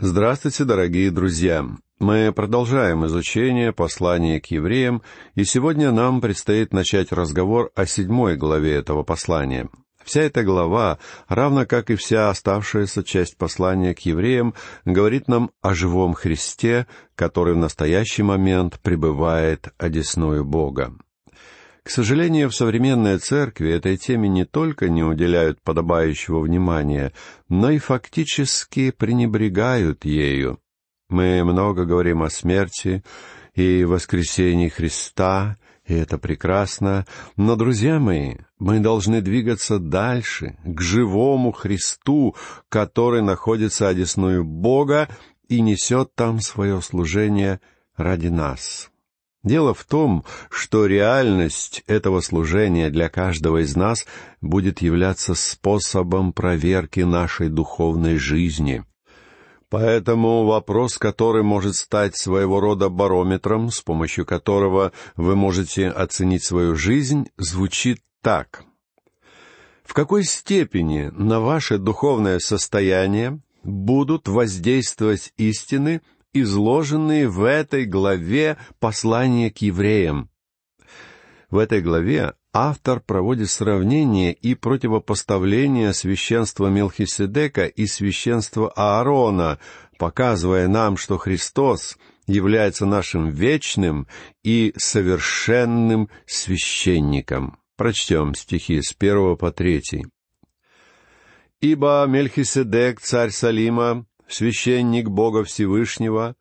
Здравствуйте, дорогие друзья! Мы продолжаем изучение послания к евреям, и сегодня нам предстоит начать разговор о седьмой главе этого послания. Вся эта глава, равно как и вся оставшаяся часть послания к евреям, говорит нам о живом Христе, который в настоящий момент пребывает одесную Бога. К сожалению, в современной церкви этой теме не только не уделяют подобающего внимания, но и фактически пренебрегают ею. Мы много говорим о смерти и воскресении Христа, и это прекрасно, но, друзья мои, мы должны двигаться дальше, к живому Христу, который находится одесную Бога и несет там свое служение ради нас. Дело в том, что реальность этого служения для каждого из нас будет являться способом проверки нашей духовной жизни. Поэтому вопрос, который может стать своего рода барометром, с помощью которого вы можете оценить свою жизнь, звучит так. В какой степени на ваше духовное состояние будут воздействовать истины – изложенные в этой главе послания к евреям. В этой главе автор проводит сравнение и противопоставление священства Мелхиседека и священства Аарона, показывая нам, что Христос является нашим вечным и совершенным священником. Прочтем стихи с первого по третий. «Ибо Мельхиседек, царь Салима, священник Бога Всевышнего,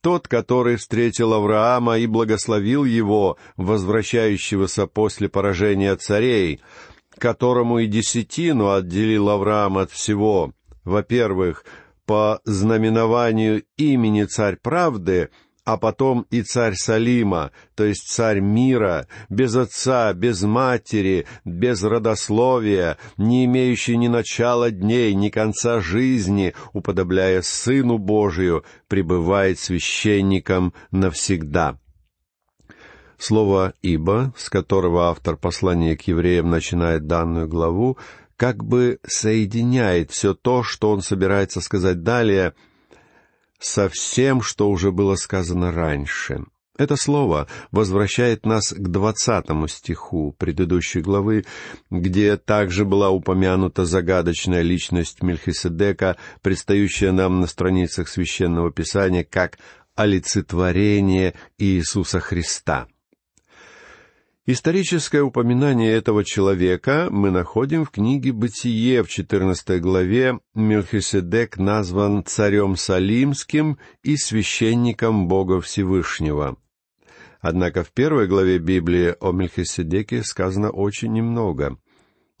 тот, который встретил Авраама и благословил его, возвращающегося после поражения царей, которому и десятину отделил Авраам от всего, во-первых, по знаменованию имени Царь Правды — а потом и царь Салима, то есть царь мира, без отца, без матери, без родословия, не имеющий ни начала дней, ни конца жизни, уподобляя Сыну Божию, пребывает священником навсегда. Слово «ибо», с которого автор послания к евреям начинает данную главу, как бы соединяет все то, что он собирается сказать далее — со всем, что уже было сказано раньше. Это слово возвращает нас к двадцатому стиху предыдущей главы, где также была упомянута загадочная личность Мельхиседека, предстающая нам на страницах Священного Писания как олицетворение Иисуса Христа — Историческое упоминание этого человека мы находим в книге «Бытие» в 14 главе. Мелхиседек назван царем Салимским и священником Бога Всевышнего. Однако в первой главе Библии о Мельхиседеке сказано очень немного.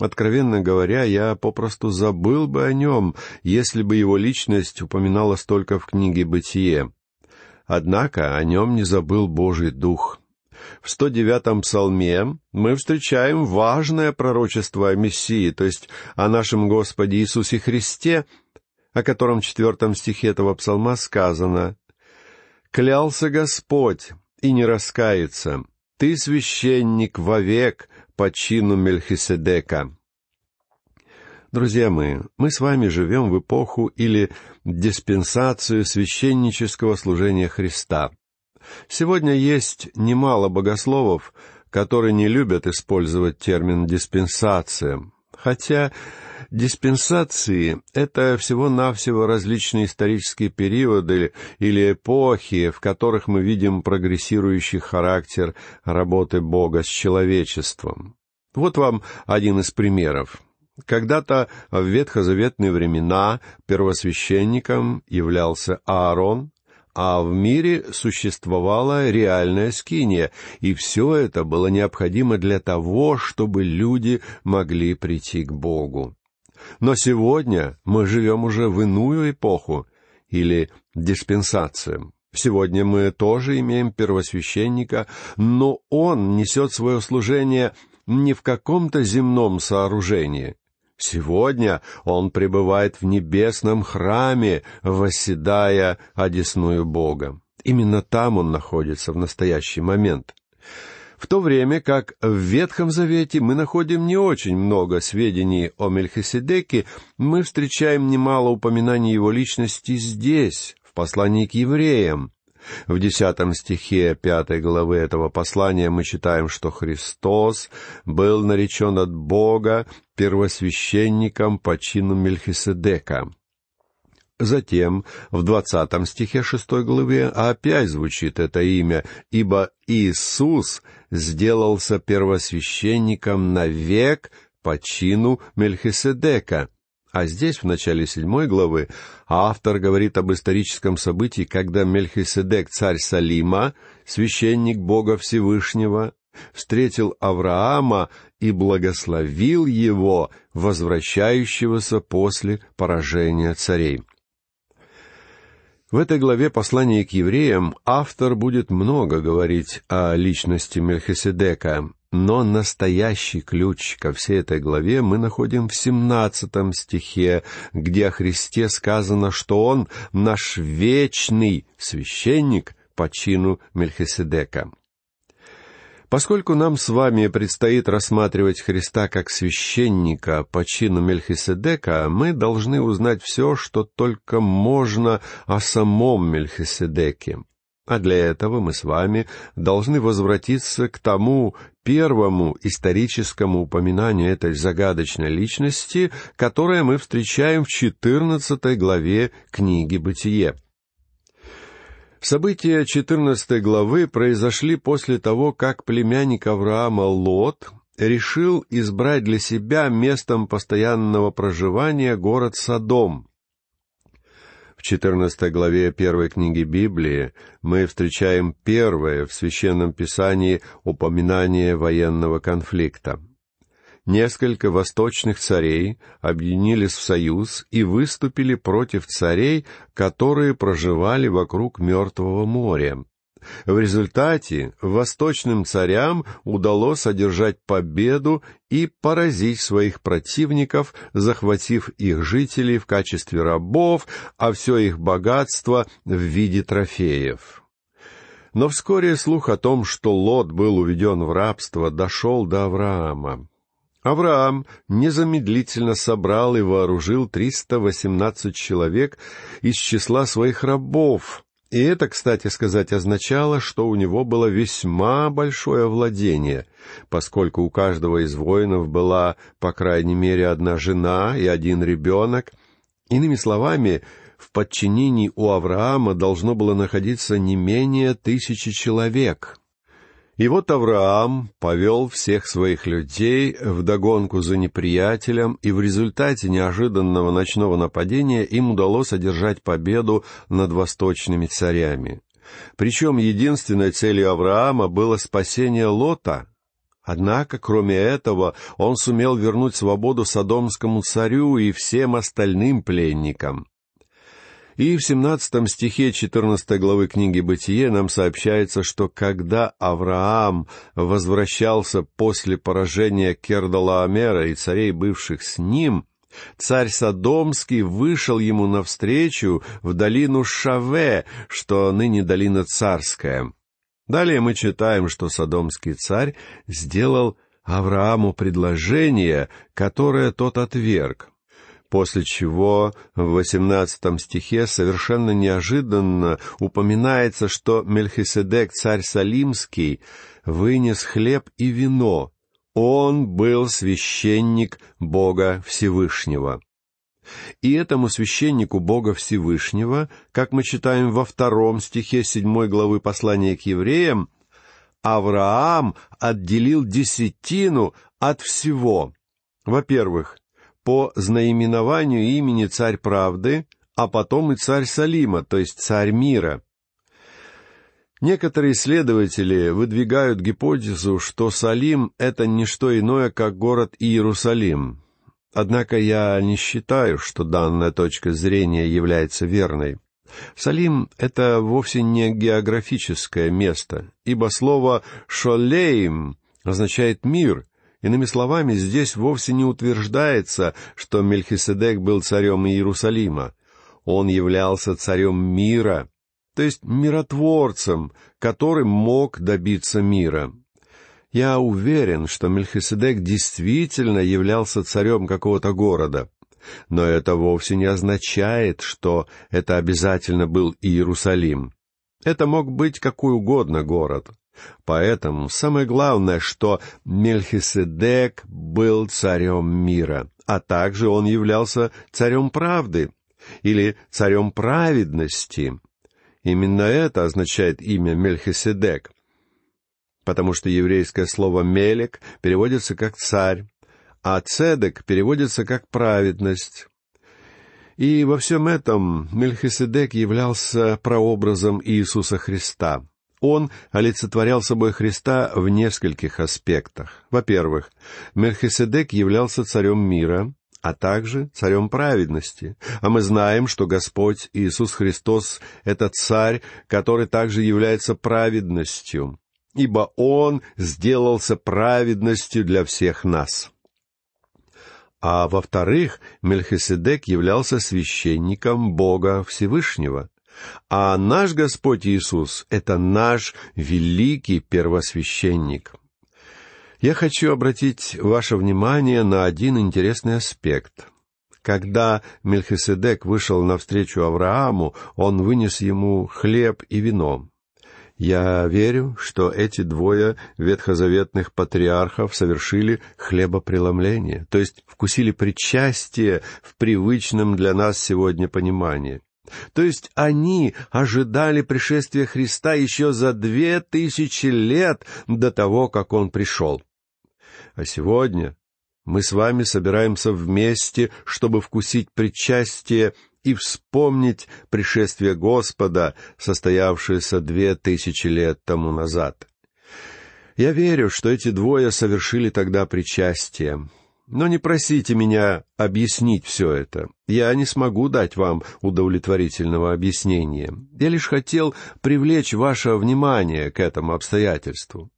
Откровенно говоря, я попросту забыл бы о нем, если бы его личность упоминалась только в книге «Бытие». Однако о нем не забыл Божий Дух — в 109-м псалме мы встречаем важное пророчество о Мессии, то есть о нашем Господе Иисусе Христе, о котором в четвертом стихе этого псалма сказано «Клялся Господь и не раскается, ты священник вовек по чину Мельхиседека». Друзья мои, мы с вами живем в эпоху или диспенсацию священнического служения Христа. Сегодня есть немало богословов, которые не любят использовать термин «диспенсация», хотя диспенсации — это всего-навсего различные исторические периоды или эпохи, в которых мы видим прогрессирующий характер работы Бога с человечеством. Вот вам один из примеров. Когда-то в ветхозаветные времена первосвященником являлся Аарон, а в мире существовала реальная скиния, и все это было необходимо для того, чтобы люди могли прийти к Богу. Но сегодня мы живем уже в иную эпоху, или диспенсацию. Сегодня мы тоже имеем первосвященника, но он несет свое служение не в каком-то земном сооружении, Сегодня он пребывает в небесном храме, восседая одесную Бога. Именно там он находится в настоящий момент. В то время как в Ветхом Завете мы находим не очень много сведений о Мельхиседеке, мы встречаем немало упоминаний его личности здесь, в послании к евреям. В десятом стихе пятой главы этого послания мы читаем, что Христос был наречен от Бога первосвященником по чину Мельхиседека. Затем в двадцатом стихе шестой главы опять звучит это имя, ибо Иисус сделался первосвященником навек по чину Мельхиседека. А здесь, в начале седьмой главы, автор говорит об историческом событии, когда Мельхиседек, царь Салима, священник Бога Всевышнего, встретил Авраама и благословил его, возвращающегося после поражения царей. В этой главе послания к евреям автор будет много говорить о личности Мельхиседека, но настоящий ключ ко всей этой главе мы находим в семнадцатом стихе, где о Христе сказано, что Он наш вечный священник по чину Мельхиседека. Поскольку нам с вами предстоит рассматривать Христа как священника по чину Мельхиседека, мы должны узнать все, что только можно о самом Мельхиседеке. А для этого мы с вами должны возвратиться к тому первому историческому упоминанию этой загадочной личности, которое мы встречаем в четырнадцатой главе книги «Бытие». События 14 главы произошли после того, как племянник Авраама Лот решил избрать для себя местом постоянного проживания город Содом. В 14 главе первой книги Библии мы встречаем первое в Священном Писании упоминание военного конфликта несколько восточных царей объединились в союз и выступили против царей, которые проживали вокруг Мертвого моря. В результате восточным царям удалось одержать победу и поразить своих противников, захватив их жителей в качестве рабов, а все их богатство в виде трофеев. Но вскоре слух о том, что Лот был уведен в рабство, дошел до Авраама. Авраам незамедлительно собрал и вооружил триста восемнадцать человек из числа своих рабов, и это, кстати сказать, означало, что у него было весьма большое владение, поскольку у каждого из воинов была, по крайней мере, одна жена и один ребенок. Иными словами, в подчинении у Авраама должно было находиться не менее тысячи человек. И вот Авраам повел всех своих людей в догонку за неприятелем, и в результате неожиданного ночного нападения им удалось одержать победу над восточными царями. Причем единственной целью Авраама было спасение Лота. Однако, кроме этого, он сумел вернуть свободу Содомскому царю и всем остальным пленникам. И в 17 стихе 14 главы книги «Бытие» нам сообщается, что когда Авраам возвращался после поражения Кердалаомера и царей, бывших с ним, царь Содомский вышел ему навстречу в долину Шаве, что ныне долина царская. Далее мы читаем, что Содомский царь сделал Аврааму предложение, которое тот отверг после чего в восемнадцатом стихе совершенно неожиданно упоминается, что Мельхиседек, царь Салимский, вынес хлеб и вино. Он был священник Бога Всевышнего. И этому священнику Бога Всевышнего, как мы читаем во втором стихе седьмой главы послания к евреям, Авраам отделил десятину от всего. Во-первых, по знаименованию имени Царь Правды, а потом и Царь Салима, то есть Царь Мира. Некоторые исследователи выдвигают гипотезу, что Салим — это не что иное, как город Иерусалим. Однако я не считаю, что данная точка зрения является верной. Салим — это вовсе не географическое место, ибо слово «шолеим» означает «мир», Иными словами, здесь вовсе не утверждается, что Мельхиседек был царем Иерусалима. Он являлся царем мира, то есть миротворцем, который мог добиться мира. Я уверен, что Мельхиседек действительно являлся царем какого-то города. Но это вовсе не означает, что это обязательно был Иерусалим. Это мог быть какой угодно город. Поэтому самое главное, что Мельхиседек был царем мира, а также он являлся царем правды или царем праведности. Именно это означает имя Мельхиседек, потому что еврейское слово «мелек» переводится как «царь», а «цедек» переводится как «праведность». И во всем этом Мельхиседек являлся прообразом Иисуса Христа. Он олицетворял собой Христа в нескольких аспектах. Во-первых, Мельхиседек являлся царем мира, а также царем праведности. А мы знаем, что Господь Иисус Христос — это царь, который также является праведностью, ибо Он сделался праведностью для всех нас. А во-вторых, Мельхиседек являлся священником Бога Всевышнего. А наш Господь Иисус — это наш великий первосвященник. Я хочу обратить ваше внимание на один интересный аспект. Когда Мельхиседек вышел навстречу Аврааму, он вынес ему хлеб и вино. Я верю, что эти двое ветхозаветных патриархов совершили хлебопреломление, то есть вкусили причастие в привычном для нас сегодня понимании. То есть они ожидали пришествия Христа еще за две тысячи лет до того, как Он пришел. А сегодня мы с вами собираемся вместе, чтобы вкусить причастие и вспомнить пришествие Господа, состоявшееся две тысячи лет тому назад. Я верю, что эти двое совершили тогда причастие. Но не просите меня объяснить все это. Я не смогу дать вам удовлетворительного объяснения. Я лишь хотел привлечь ваше внимание к этому обстоятельству.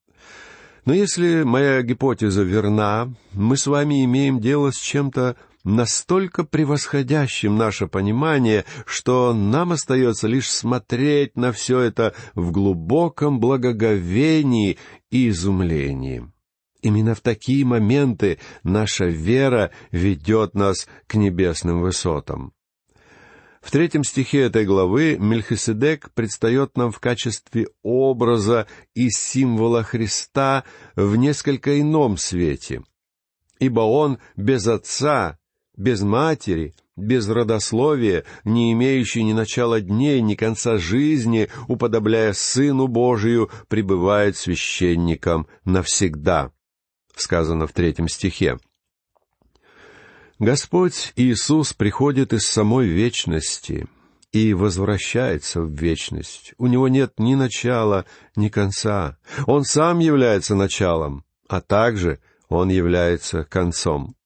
Но если моя гипотеза верна, мы с вами имеем дело с чем-то настолько превосходящим наше понимание, что нам остается лишь смотреть на все это в глубоком благоговении и изумлении. Именно в такие моменты наша вера ведет нас к небесным высотам. В третьем стихе этой главы Мельхиседек предстает нам в качестве образа и символа Христа в несколько ином свете. Ибо он без отца, без матери, без родословия, не имеющий ни начала дней, ни конца жизни, уподобляя Сыну Божию, пребывает священником навсегда. Сказано в третьем стихе. Господь Иисус приходит из самой вечности и возвращается в вечность. У него нет ни начала, ни конца. Он сам является началом, а также он является концом.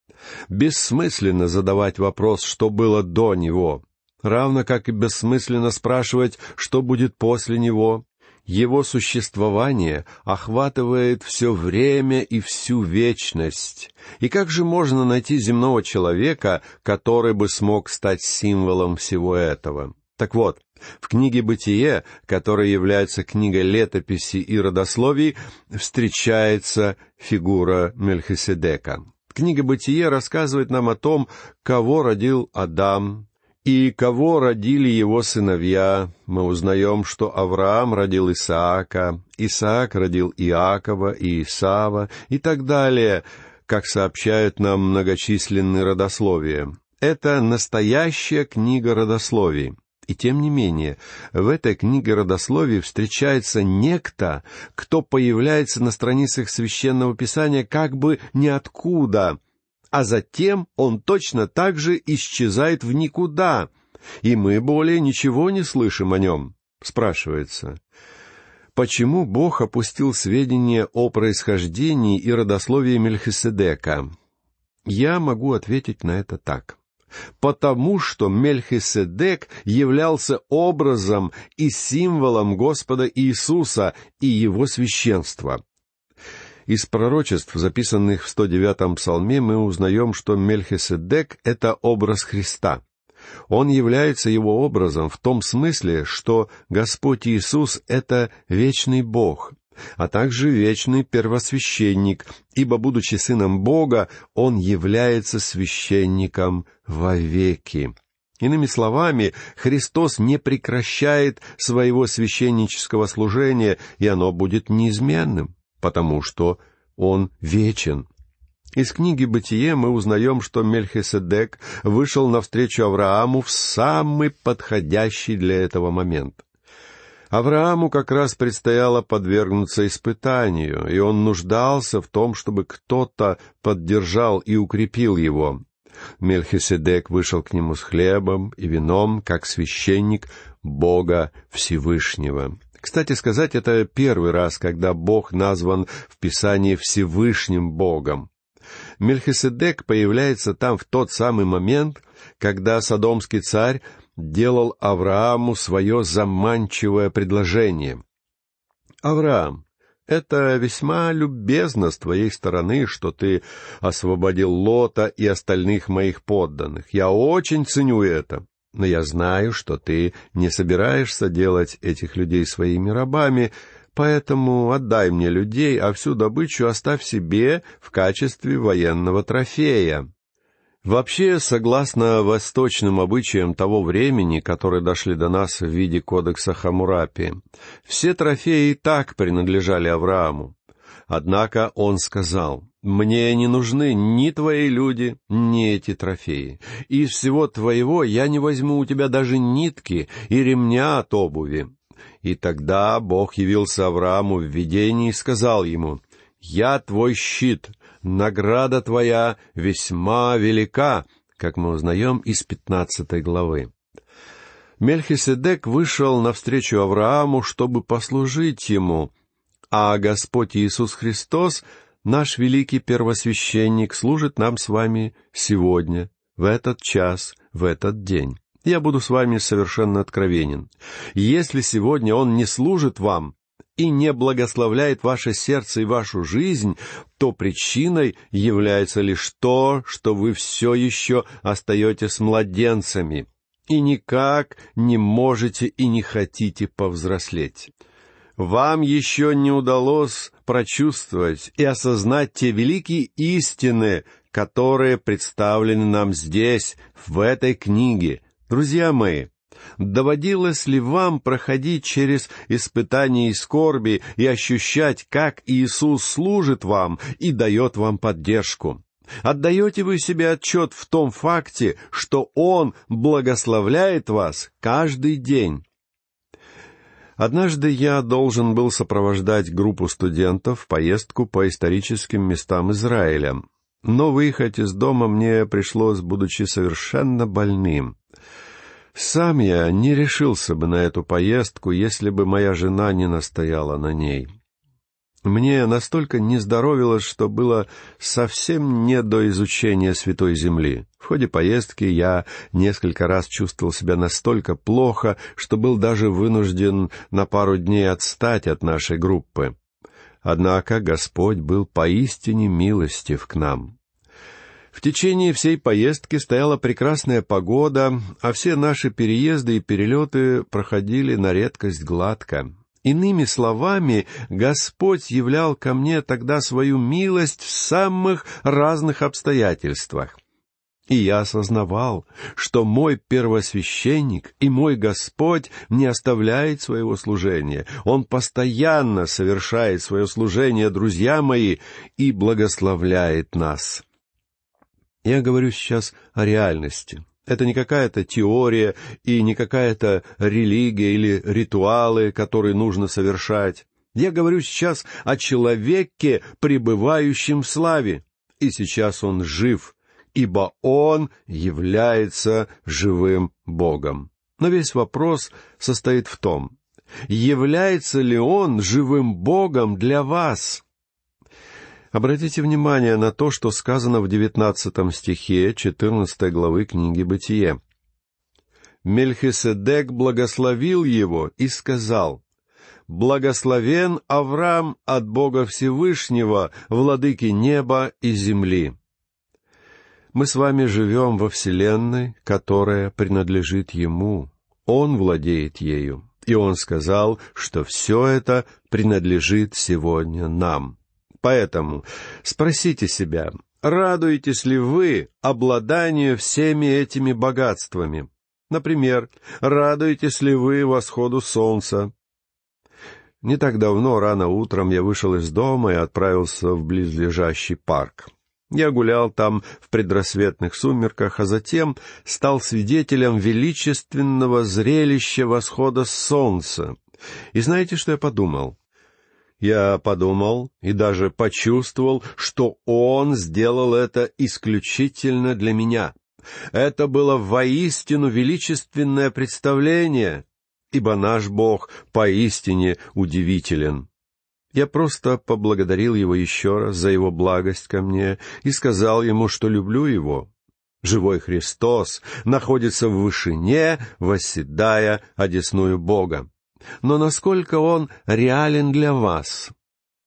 Бессмысленно задавать вопрос, что было до него, равно как и бессмысленно спрашивать, что будет после него, его существование охватывает все время и всю вечность. И как же можно найти земного человека, который бы смог стать символом всего этого? Так вот, в книге «Бытие», которая является книгой летописи и родословий, встречается фигура Мельхиседека. Книга «Бытие» рассказывает нам о том, кого родил Адам, и кого родили его сыновья, мы узнаем, что Авраам родил Исаака, Исаак родил Иакова и Исава и так далее, как сообщают нам многочисленные родословия. Это настоящая книга родословий. И тем не менее, в этой книге родословий встречается некто, кто появляется на страницах священного писания как бы ниоткуда, а затем он точно так же исчезает в никуда, и мы более ничего не слышим о нем. Спрашивается, почему Бог опустил сведения о происхождении и родословии Мельхиседека? Я могу ответить на это так. Потому что Мельхиседек являлся образом и символом Господа Иисуса и Его священства. Из пророчеств, записанных в 109-м псалме, мы узнаем, что Мельхиседек — это образ Христа. Он является его образом в том смысле, что Господь Иисус — это вечный Бог, а также вечный первосвященник, ибо, будучи сыном Бога, он является священником вовеки. Иными словами, Христос не прекращает своего священнического служения, и оно будет неизменным, потому что Он вечен. Из книги «Бытие» мы узнаем, что Мельхиседек вышел навстречу Аврааму в самый подходящий для этого момент. Аврааму как раз предстояло подвергнуться испытанию, и он нуждался в том, чтобы кто-то поддержал и укрепил его. Мельхиседек вышел к нему с хлебом и вином, как священник Бога Всевышнего. Кстати сказать, это первый раз, когда Бог назван в Писании Всевышним Богом. Мельхиседек появляется там в тот самый момент, когда Содомский царь делал Аврааму свое заманчивое предложение. «Авраам, это весьма любезно с твоей стороны, что ты освободил Лота и остальных моих подданных. Я очень ценю это. Но я знаю, что ты не собираешься делать этих людей своими рабами, поэтому отдай мне людей, а всю добычу оставь себе в качестве военного трофея. Вообще, согласно восточным обычаям того времени, которые дошли до нас в виде кодекса Хамурапи, все трофеи и так принадлежали Аврааму. Однако он сказал, «Мне не нужны ни твои люди, ни эти трофеи. Из всего твоего я не возьму у тебя даже нитки и ремня от обуви». И тогда Бог явился Аврааму в видении и сказал ему, «Я твой щит, награда твоя весьма велика, как мы узнаем из пятнадцатой главы. Мельхиседек вышел навстречу Аврааму, чтобы послужить ему, а Господь Иисус Христос, наш великий первосвященник, служит нам с вами сегодня, в этот час, в этот день. Я буду с вами совершенно откровенен. Если сегодня Он не служит вам, и не благословляет ваше сердце и вашу жизнь, то причиной является лишь то, что вы все еще остаетесь младенцами и никак не можете и не хотите повзрослеть. Вам еще не удалось прочувствовать и осознать те великие истины, которые представлены нам здесь, в этой книге. Друзья мои, Доводилось ли вам проходить через испытания и скорби и ощущать, как Иисус служит вам и дает вам поддержку? Отдаете вы себе отчет в том факте, что Он благословляет вас каждый день? Однажды я должен был сопровождать группу студентов в поездку по историческим местам Израиля, но выехать из дома мне пришлось, будучи совершенно больным. Сам я не решился бы на эту поездку, если бы моя жена не настояла на ней. Мне настолько не здоровилось, что было совсем не до изучения Святой Земли. В ходе поездки я несколько раз чувствовал себя настолько плохо, что был даже вынужден на пару дней отстать от нашей группы. Однако Господь был поистине милостив к нам. В течение всей поездки стояла прекрасная погода, а все наши переезды и перелеты проходили на редкость гладко. Иными словами, Господь являл ко мне тогда свою милость в самых разных обстоятельствах. И я осознавал, что мой первосвященник и мой Господь не оставляет своего служения. Он постоянно совершает свое служение, друзья мои, и благословляет нас. Я говорю сейчас о реальности. Это не какая-то теория и не какая-то религия или ритуалы, которые нужно совершать. Я говорю сейчас о человеке, пребывающем в славе. И сейчас он жив, ибо он является живым Богом. Но весь вопрос состоит в том, является ли он живым Богом для вас? Обратите внимание на то, что сказано в девятнадцатом стихе четырнадцатой главы книги «Бытие». Мельхиседек благословил его и сказал, «Благословен Авраам от Бога Всевышнего, владыки неба и земли». Мы с вами живем во Вселенной, которая принадлежит Ему. Он владеет ею. И он сказал, что все это принадлежит сегодня нам. Поэтому спросите себя, радуетесь ли вы обладанию всеми этими богатствами? Например, радуетесь ли вы восходу солнца? Не так давно, рано утром, я вышел из дома и отправился в близлежащий парк. Я гулял там в предрассветных сумерках, а затем стал свидетелем величественного зрелища восхода солнца. И знаете, что я подумал? Я подумал и даже почувствовал, что Он сделал это исключительно для меня. Это было воистину величественное представление, ибо наш Бог поистине удивителен. Я просто поблагодарил его еще раз за его благость ко мне и сказал ему, что люблю его. Живой Христос находится в вышине, восседая одесную Бога. Но насколько он реален для вас?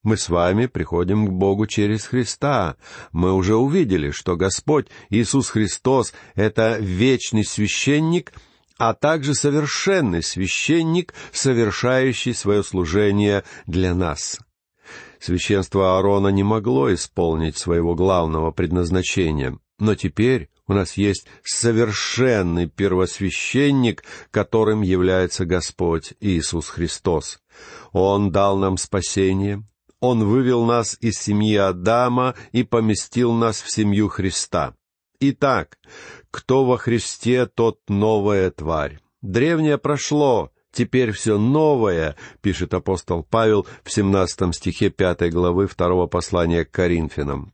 Мы с вами приходим к Богу через Христа. Мы уже увидели, что Господь Иисус Христос — это вечный священник — а также совершенный священник, совершающий свое служение для нас. Священство Аарона не могло исполнить своего главного предназначения, но теперь у нас есть совершенный первосвященник, которым является Господь Иисус Христос. Он дал нам спасение, Он вывел нас из семьи Адама и поместил нас в семью Христа. Итак, кто во Христе, тот новая тварь. Древнее прошло, теперь все новое, пишет апостол Павел в 17 стихе 5 главы 2 послания к Коринфянам.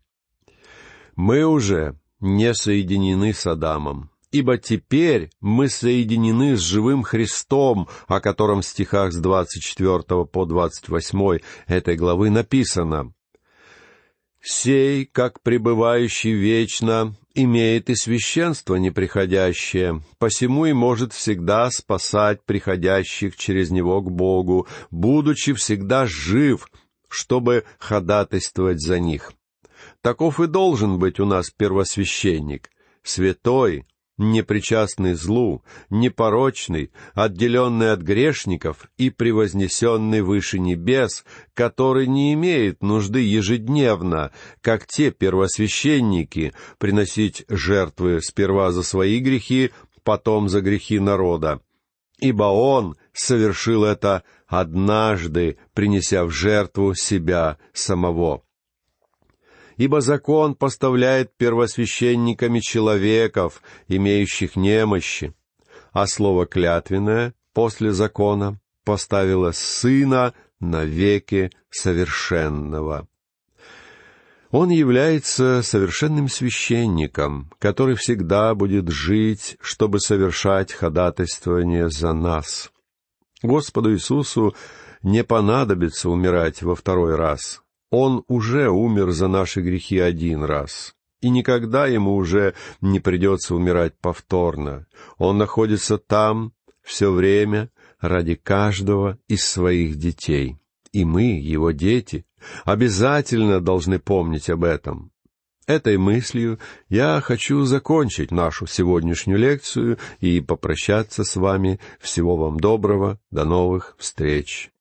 Мы уже не соединены с Адамом, ибо теперь мы соединены с живым Христом, о котором в стихах с 24 по 28 этой главы написано «Сей, как пребывающий вечно, имеет и священство неприходящее, посему и может всегда спасать приходящих через него к Богу, будучи всегда жив, чтобы ходатайствовать за них. Таков и должен быть у нас первосвященник, святой, непричастный злу, непорочный, отделенный от грешников и превознесенный выше небес, который не имеет нужды ежедневно, как те первосвященники, приносить жертвы сперва за свои грехи, потом за грехи народа. Ибо он совершил это однажды, принеся в жертву себя самого ибо закон поставляет первосвященниками человеков, имеющих немощи, а слово клятвенное после закона поставило сына навеки совершенного. Он является совершенным священником, который всегда будет жить, чтобы совершать ходатайствование за нас. Господу Иисусу не понадобится умирать во второй раз. Он уже умер за наши грехи один раз, и никогда ему уже не придется умирать повторно. Он находится там все время ради каждого из своих детей. И мы, его дети, обязательно должны помнить об этом. Этой мыслью я хочу закончить нашу сегодняшнюю лекцию и попрощаться с вами. Всего вам доброго. До новых встреч.